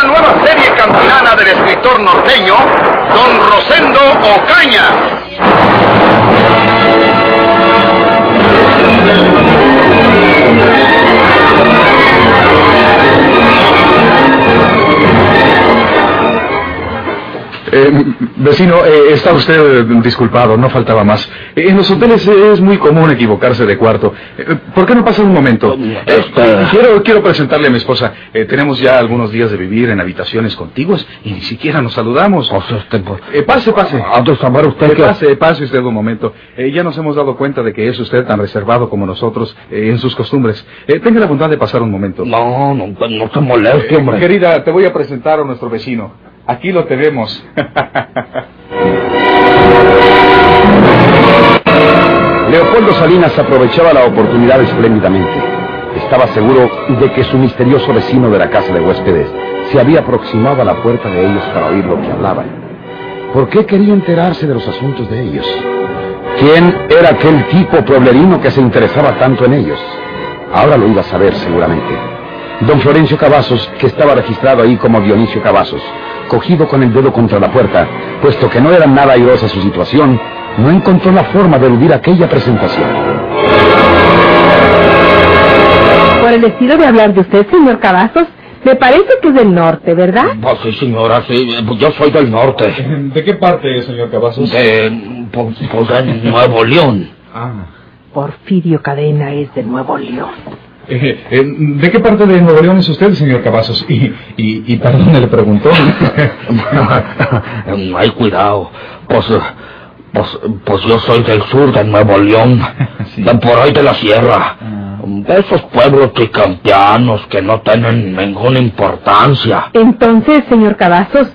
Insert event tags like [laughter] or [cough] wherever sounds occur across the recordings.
Una nueva serie campilana del escritor norteño, Don Rosendo Ocaña. Eh, vecino, eh, está usted disculpado, no faltaba más. En los hoteles es muy común equivocarse de cuarto. Eh, ¿Por qué no pasa un momento? Quiero, quiero presentarle a mi esposa. Eh, tenemos ya algunos días de vivir en habitaciones contiguas y ni siquiera nos saludamos. Pase, pase. saber usted que... pase, pase usted un momento. Ya nos hemos dado cuenta de que es usted tan reservado como nosotros en sus costumbres. Tenga la bondad de pasar un momento. No, no, no se moleste, hombre. querida, te voy a presentar a nuestro vecino. Aquí lo tenemos. Leopoldo Salinas aprovechaba la oportunidad espléndidamente. Estaba seguro de que su misterioso vecino de la casa de huéspedes se había aproximado a la puerta de ellos para oír lo que hablaban. ¿Por qué quería enterarse de los asuntos de ellos? ¿Quién era aquel tipo pueblerino que se interesaba tanto en ellos? Ahora lo iba a saber seguramente. Don Florencio Cavazos, que estaba registrado ahí como Dionisio Cavazos, cogido con el dedo contra la puerta, puesto que no era nada airosa su situación, no encontró la forma de eludir aquella presentación. Por el estilo de hablar de usted, señor Cavazos, me parece que es del norte, ¿verdad? Pues sí, señora, sí. Yo soy del norte. ¿De qué parte, señor Cavazos? De, pues, pues de Nuevo León. Ah. Porfirio Cadena es de Nuevo León. Eh, eh, ¿De qué parte de Nuevo León es usted, señor Cavazos? Y, y, y perdón, le preguntó. Hay [laughs] cuidado. Pues, pues, pues yo soy del sur de Nuevo León. [laughs] Sí. De por ahí de la sierra. Ah. De esos pueblos tricampeanos que no tienen ninguna importancia. Entonces, señor Cavazos,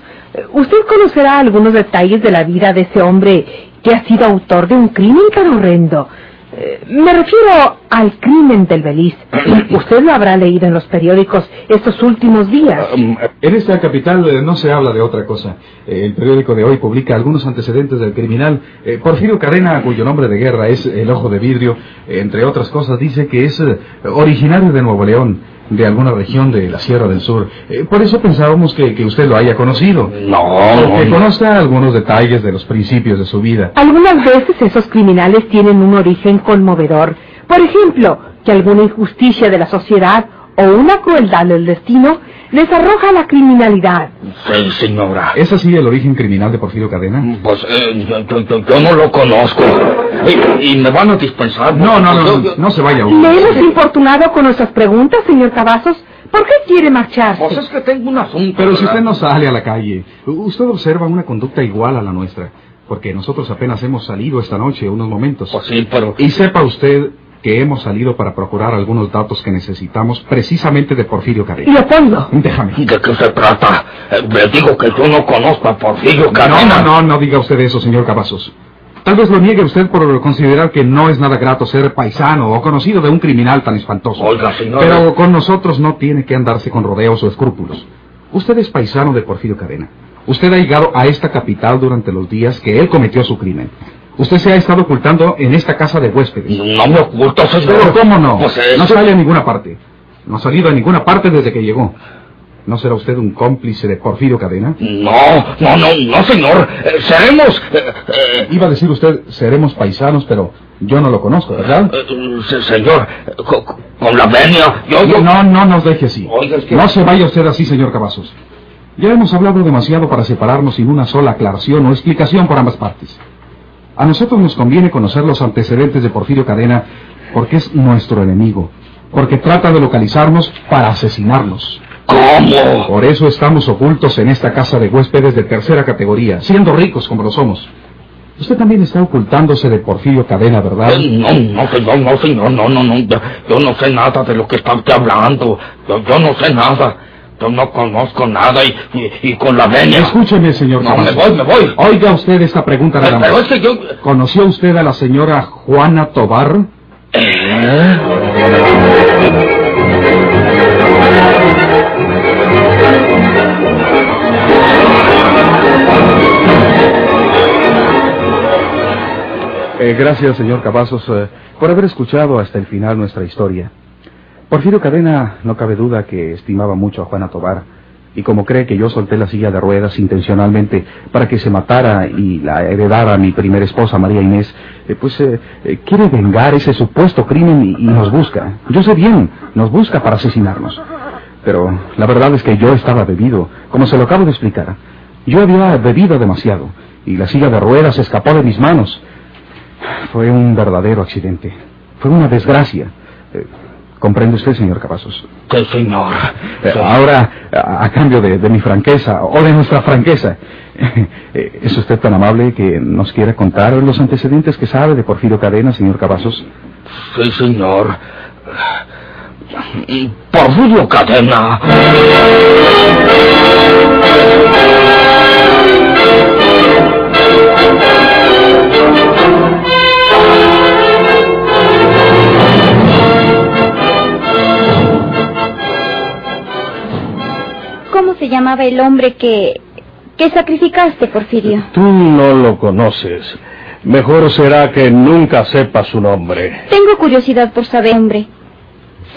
¿usted conocerá algunos detalles de la vida de ese hombre que ha sido autor de un crimen tan horrendo? Eh, Me refiero al crimen del Beliz. [clears throat] Usted lo habrá leído en los periódicos estos últimos días. Um, En esta capital eh, no se habla de otra cosa. Eh, el periódico de hoy publica algunos antecedentes del criminal. Porfirio Cadena, cuyo nombre de guerra es El Ojo de Vidrio, entre otras cosas, dice que es originario de Nuevo León, de alguna región de la Sierra del Sur. Eh, por eso pensábamos que, que usted lo haya conocido. No, que no, conozca algunos detalles de los principios de su vida. Algunas veces esos criminales tienen un origen conmovedor. Por ejemplo, que alguna injusticia de la sociedad o una crueldad del destino les arroja a la criminalidad. Sí, señora. ¿Es así el origen criminal de Porfirio Cadena? Pues eh, yo, yo- yo- yo no lo conozco. Y, y me van a dispensar. No, no, no, Yo- no, yo- no se vaya aún. ¿Le hemos importunado con nuestras preguntas, señor Cavazos? ¿Por qué quiere marcharse? Pues es que tengo un asunto. Pero si usted no sale a la calle, usted observa una conducta igual a la nuestra, porque nosotros apenas hemos salido esta noche unos momentos. Pues sí, pero... Y sepa usted que hemos salido para procurar algunos datos que necesitamos precisamente de Porfirio Cadena. Leopoldo, Déjame. ¿De qué se trata? Eh, le digo que yo no conozco a Porfirio No, Cadena. no, no, no diga usted eso, señor Cavazos. Tal vez lo niegue usted por considerar que no es nada grato ser paisano o conocido de un criminal tan espantoso. Oiga, señor. Pero con nosotros no tiene que andarse con rodeos o escrúpulos. Usted es paisano de Porfirio Cadena. Usted ha llegado a esta capital durante los días que él cometió su crimen. Usted se ha estado ocultando en esta casa de huéspedes. No me oculto, señor. Pero ¿cómo no? Pues eh, No sale a ninguna parte. No ha salido a ninguna parte desde que llegó. ¿No será usted un cómplice de Porfirio Cadena? No, no, no, no, señor. Eh, seremos... eh, eh, Iba a decir usted, seremos paisanos, pero yo no lo conozco, ¿verdad? se- señor, co- co- con la venia, yo... yo... No, no nos deje así. Oiga, es que- No se vaya usted así, señor Cavazos. Ya hemos hablado demasiado para separarnos sin una sola aclaración o explicación por ambas partes. A nosotros nos conviene conocer los antecedentes de Porfirio Cadena porque es nuestro enemigo, porque trata de localizarnos para asesinarnos. ¿Cómo? Por eso estamos ocultos en esta casa de huéspedes de tercera categoría, siendo ricos como lo somos. Usted también está ocultándose de Porfirio Cadena, ¿verdad? Eh, No, no, señor, no, señor, no, no, no. Yo, yo no sé nada de lo que está usted hablando. Yo, yo no sé nada. Yo no conozco nada y, y, y con la venia. Escúcheme, señor No, me voy, me voy. Oiga usted esta pregunta nada Pero más. es que yo... ¿Conoció usted a la señora Juana Tobar? ¿Eh? Eh, gracias, señor Cavazos, eh, por haber escuchado hasta el final nuestra historia. Porfirio Cadena no cabe duda que estimaba mucho a Juana Tobar, y como cree que yo solté la silla de ruedas intencionalmente para que se matara y la heredara mi primera esposa, María Inés, eh, pues eh, eh, quiere vengar ese supuesto crimen y, nos busca. Yo sé bien, nos busca para asesinarnos. Pero la verdad es que yo estaba bebido, como se lo acabo de explicar. Yo había bebido demasiado, y la silla de ruedas escapó de mis manos. Fue un verdadero accidente. Fue una desgracia. ¿Comprende usted, señor Cavazos? Sí, señor. Eh, Sí. ahora, a, a cambio de, de mi franqueza, o de nuestra franqueza, [laughs] eh, ¿es usted tan amable que nos quiera contar los antecedentes que sabe de Porfirio Cadena, señor Cavazos? Sí, señor. Porfirio Cadena. Se llamaba el hombre que... que sacrificaste, Porfirio? Tú no lo conoces. Mejor será que nunca sepas su nombre. Tengo curiosidad por saber, hombre.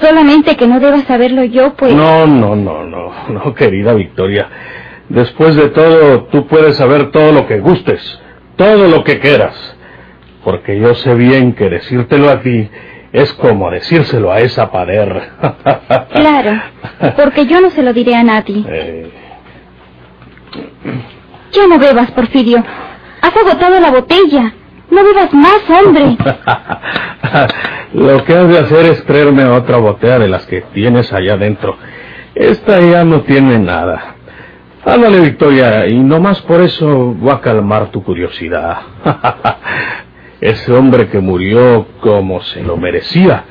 Solamente que no deba saberlo yo, pues... No, no, no, no, no, querida Victoria. Después de todo, tú puedes saber todo lo que gustes, todo lo que quieras. Porque yo sé bien que decírtelo a ti es como decírselo a esa pader. Claro, porque yo no se lo diré a nadie. Eh, Ya no bebas, Porfirio. Has agotado la botella. No bebas más, hombre. [laughs] Lo que has de hacer es traerme otra botella de las que tienes allá adentro. Esta ya no tiene nada. Ándale, Victoria, y nomás por eso voy a calmar tu curiosidad. [laughs] Ese hombre que murió como se lo merecía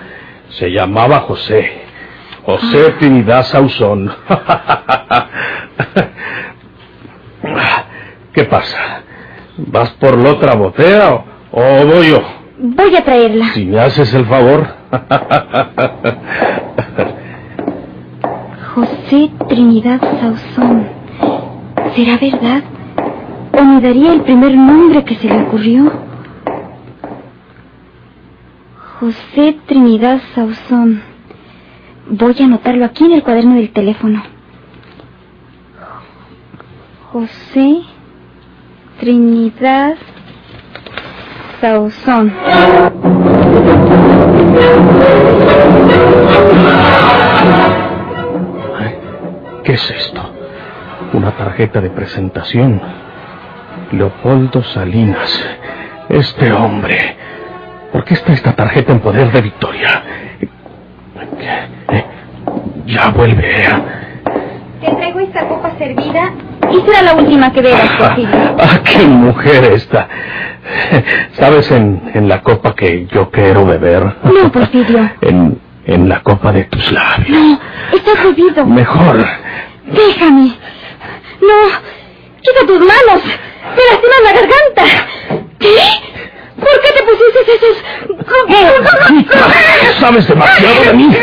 se llamaba José. José Trinidad Sauzón. ¿Qué pasa? ¿Vas por la otra botella o, o voy yo? Voy a traerla. Si me haces el favor. José Trinidad Sauzón. ¿Será verdad? ¿O me daría el primer nombre que se le ocurrió? José Trinidad Sauzón. Voy a anotarlo aquí en el cuaderno del teléfono. José Trinidad Sauzón. ¿Qué es esto? Una tarjeta de presentación. Leopoldo Salinas. Este hombre. ¿Por qué está esta tarjeta en poder de Victoria? Ya vuelve. Te traigo esta copa servida y será la última que bebas, Porfirio. Ah, qué mujer esta. ¿Sabes en, en la copa que yo quiero beber? No, Porfirio. En, en la copa de tus labios. No, está prohibido. Mejor. Déjame. No, quita tus manos. Me lastiman la garganta. ¿Qué? ¿Por qué te pusiste esos... Sabes demasiado de mí.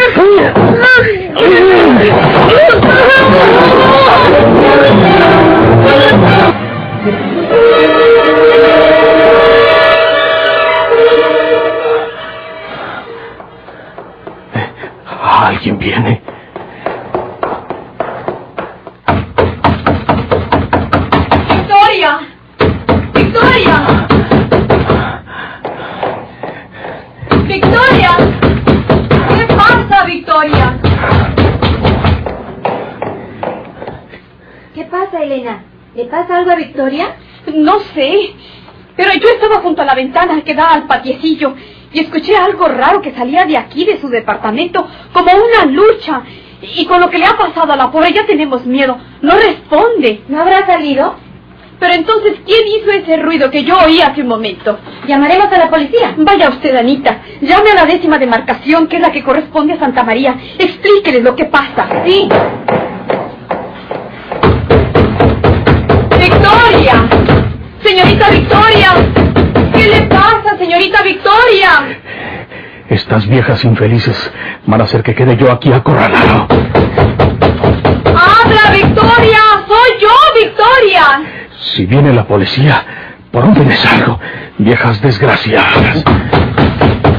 Elena? ¿Le pasa algo a Victoria? No sé, pero yo estaba junto a la ventana que da al patiecillo y escuché algo raro que salía de aquí, de su departamento, como una lucha. Y con lo que le ha pasado a la pobre ya tenemos miedo. No responde. ¿No habrá salido? Pero entonces, ¿quién hizo ese ruido que yo oí hace un momento? Llamaremos a la policía. Vaya usted, Anita. Llame a la décima demarcación, que es la que corresponde a Santa María. Explíqueles lo que pasa. Sí. Estas viejas infelices van a hacer que quede yo aquí acorralado. ¡Habla, Victoria! ¡Soy yo, Victoria! Si viene la policía, ¿por dónde les salgo? Viejas desgraciadas.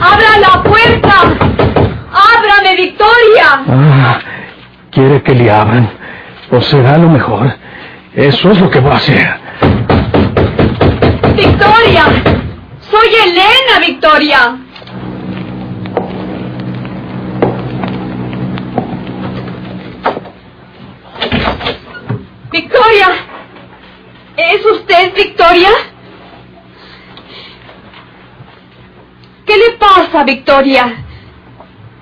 ¡Abra la puerta! ¡Ábrame, Victoria! Ah, ¿Quiere que le abran? Pues será lo mejor. Eso es lo que voy a hacer. ¡Victoria! ¡Soy Elena, Victoria! ¡Victoria! ¿Es usted Victoria? ¿Qué le pasa, Victoria?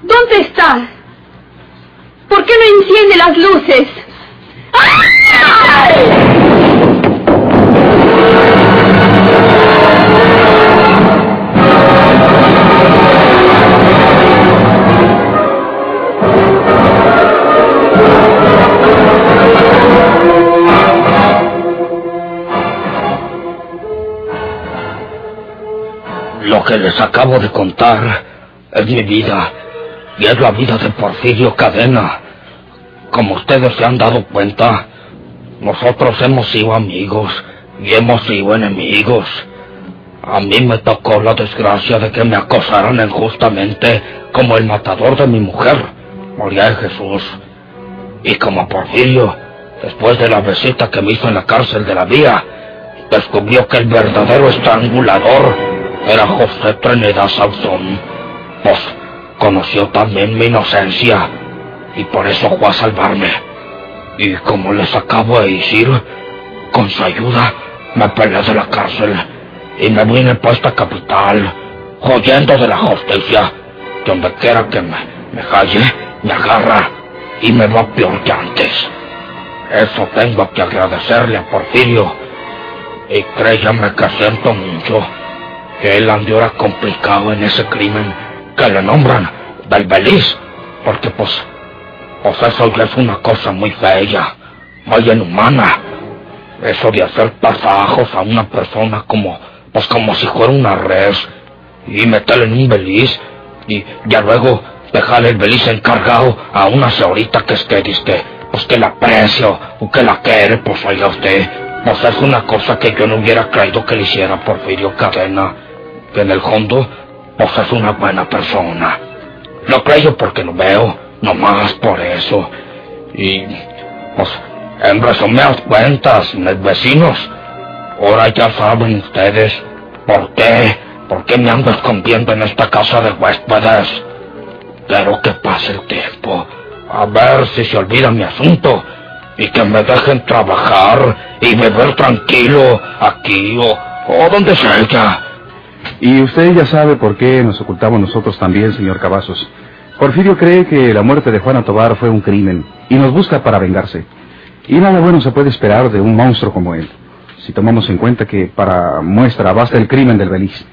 ¿Dónde está? ¿Por qué no enciende las luces? ¡Ay! Les acabo de contar es mi vida y es la vida de Porfirio Cadena. Como ustedes se han dado cuenta, nosotros hemos sido amigos y hemos sido enemigos. A mí me tocó la desgracia de que me acosaran injustamente como el matador de mi mujer, María de Jesús. Y como Porfirio, después de la visita que me hizo en la cárcel de la vía, descubrió que el verdadero estrangulador era José Trinidad Sauzón. Pues conoció también mi inocencia y por eso fue a salvarme. Y como les acabo de decir, con su ayuda me peleé de la cárcel y me vine para esta capital, huyendo de la justicia, donde quiera que me, me halle, me agarra y me va peor que antes. Eso tengo que agradecerle a Porfirio. Y créame que siento mucho él andiera complicado en ese crimen que le nombran del Beliz, porque pues, pues eso ya es una cosa muy fea, muy inhumana. Eso de hacer pasajos a una persona como, pues como si fuera una res, y meterle en un beliz, y ya luego dejarle el beliz encargado a una señorita que es que dice, pues que la aprecia o que la quiere, pues oiga usted, pues es una cosa que yo no hubiera creído que le hiciera Porfirio Cadena, que en el fondo, pues es una buena persona. Lo creo porque lo veo, nomás por eso. Y, pues, en resumidas cuentas, mis vecinos, ahora ya saben ustedes por qué, por qué me ando escondiendo en esta casa de huéspedes. Quiero que pase el tiempo, a ver si se olvida mi asunto y que me dejen trabajar y beber tranquilo aquí o, o donde sea. Y usted ya sabe por qué nos ocultamos nosotros también, señor Cavazos. Porfirio cree que la muerte de Juana Tobar fue un crimen y nos busca para vengarse. Y nada bueno se puede esperar de un monstruo como él, si tomamos en cuenta que para muestra basta el crimen del Beliz.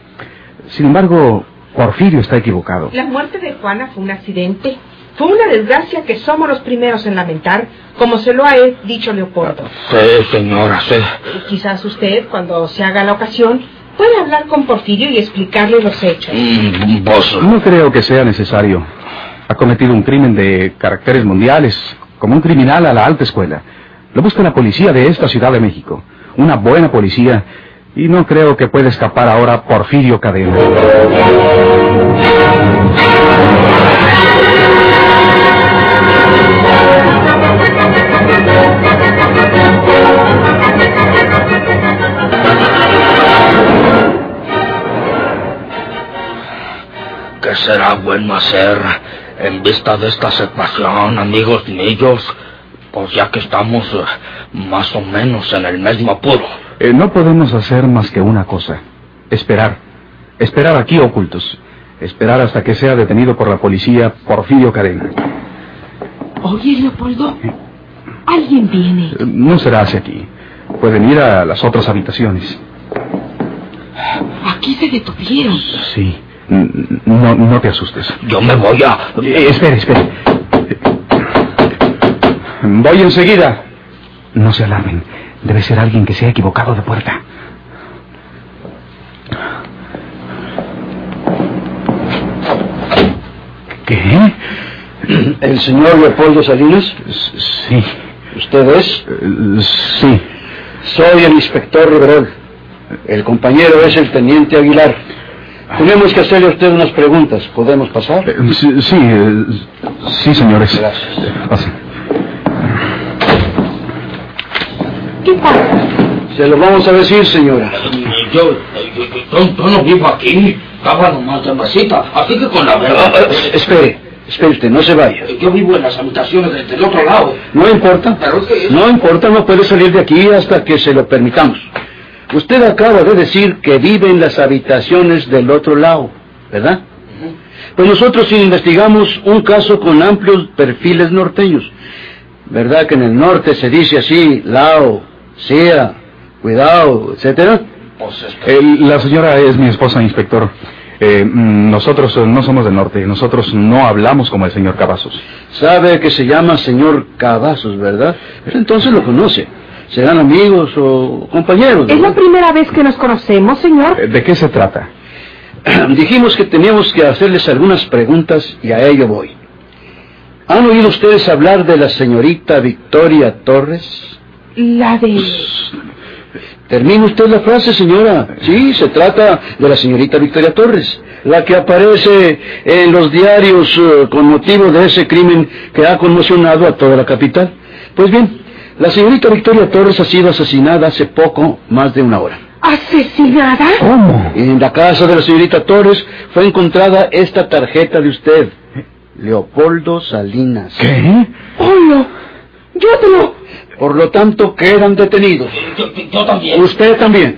Sin embargo, Porfirio está equivocado. La muerte de Juana fue un accidente. Fue una desgracia que somos los primeros en lamentar, como se lo ha dicho Leopoldo. Sí, señora, sí. Y quizás usted, cuando se haga la ocasión, pueda hablar con Porfirio y explicarle los hechos. Mm, Vos, No creo que sea necesario. Ha cometido un crimen de caracteres mundiales, como un criminal a la alta escuela. Lo busca la policía de esta Ciudad de México. Una buena policía. Y no creo que pueda escapar ahora Porfirio Cadena. ¿Qué será bueno hacer en vista de esta situación, amigos míos? Pues ya que estamos eh, más o menos en el mismo apuro. Eh, no podemos hacer más que una cosa. Esperar. Esperar aquí ocultos. Esperar hasta que sea detenido por la policía Porfirio Cadena. Oye, Leopoldo, alguien viene. Eh, No será hacia aquí. Pueden ir a las otras habitaciones. Aquí se detuvieron. Sí. No, no te asustes. Yo me voy a... Eh, espere, espere. Voy enseguida. No se alarmen. Debe ser alguien que se ha equivocado de puerta. ¿El señor Leopoldo Salinas? Sí. ¿Usted es? Eh, Sí. Soy el inspector Riverol. El compañero es el teniente Aguilar. Tenemos que hacerle a usted unas preguntas. ¿Podemos pasar? Eh, Sí, sí, eh, sí, señores. Gracias. Pasen. ¿Qué pasa? Se lo vamos a decir, señora. Yo, yo, yo- yo no vivo aquí, estaba nomás de mesita, así que con la Ah, verdad. ah, espere, espere usted, no se vaya. Yo vivo en las habitaciones del, del otro lado. No importa. Pero es que- No importa, no puede salir de aquí hasta que se lo permitamos. Usted acaba de decir que vive en las habitaciones del otro lado, ¿verdad? Pues nosotros investigamos un caso con amplios perfiles norteños. ¿Verdad que en el norte se dice así, lao, sea, cuidado, etcétera? Pues Eh, la señora es mi esposa, inspector. Eh, mm, nosotros no somos del norte, nosotros no hablamos como el señor Cavazos. Sabe que se llama señor Cavazos, ¿verdad? Pero entonces lo conoce. ¿Serán amigos o compañeros? ¿Es la primera vez que nos conocemos, señor? Eh, ¿De qué se trata? [clears throat] Dijimos que teníamos que hacerles algunas preguntas y a ello voy. ¿Han oído ustedes hablar de la señorita Victoria Torres? La de... Termine usted la frase, señora. Sí, se trata de la señorita Victoria Torres, la que aparece en los diarios eh, con motivo de ese crimen que ha conmocionado a toda la capital. Pues bien, la señorita Victoria Torres ha sido asesinada hace poco, más de una hora. ¿Asesinada? ¿Cómo? En la casa de la señorita Torres fue encontrada esta tarjeta de usted, Leopoldo Salinas. ¿Qué? ¡Oh, no! ¡Yo no! Por lo tanto, quedan detenidos. yo, yo- yo también. Usted también.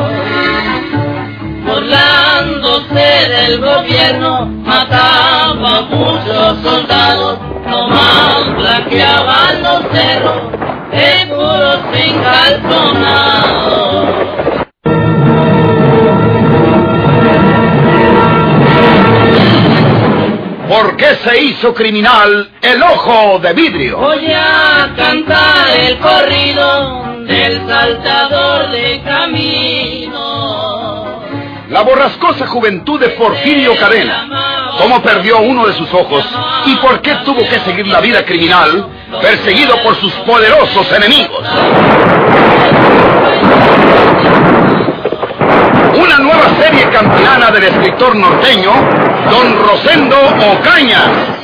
Burlándose del gobierno, mataba a muchos soldados, nomás blanqueaban los cerros, de puros encalzonados. ¿Por qué se hizo criminal el ojo de vidrio? Voy a cantar el corrido del saltador de camino. La borrascosa juventud de Porfirio Cadena. ¿Cómo perdió uno de sus ojos? ¿Y por qué tuvo que seguir la vida criminal perseguido por sus poderosos enemigos? Una nueva serie campilana del escritor norteño, Don Rosendo Ocaña.